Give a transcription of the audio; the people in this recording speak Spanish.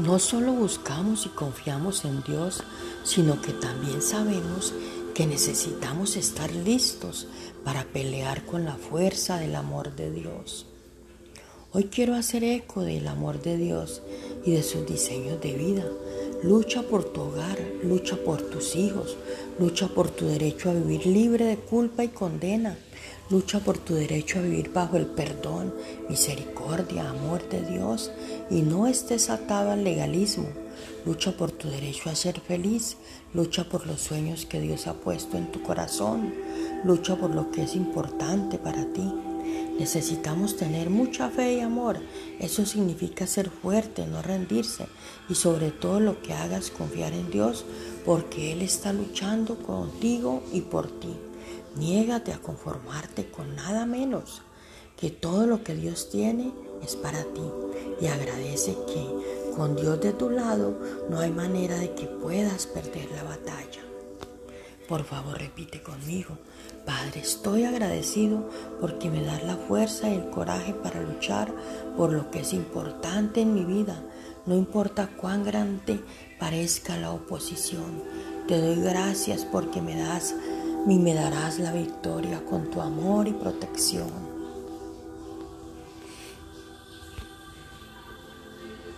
No solo buscamos y confiamos en Dios, sino que también sabemos que necesitamos estar listos para pelear con la fuerza del amor de Dios. Hoy quiero hacer eco del amor de Dios y de sus diseños de vida. Lucha por tu hogar, lucha por tus hijos, lucha por tu derecho a vivir libre de culpa y condena, lucha por tu derecho a vivir bajo el perdón, misericordia, amor de Dios y no estés atado al legalismo. Lucha por tu derecho a ser feliz, lucha por los sueños que Dios ha puesto en tu corazón, lucha por lo que es importante para ti. Necesitamos tener mucha fe y amor. Eso significa ser fuerte, no rendirse y sobre todo lo que hagas confiar en Dios porque Él está luchando contigo y por ti. Niégate a conformarte con nada menos, que todo lo que Dios tiene es para ti y agradece que con Dios de tu lado no hay manera de que puedas perder la batalla. Por favor, repite conmigo. Padre, estoy agradecido porque me das la fuerza y el coraje para luchar por lo que es importante en mi vida. No importa cuán grande parezca la oposición. Te doy gracias porque me das y me darás la victoria con tu amor y protección.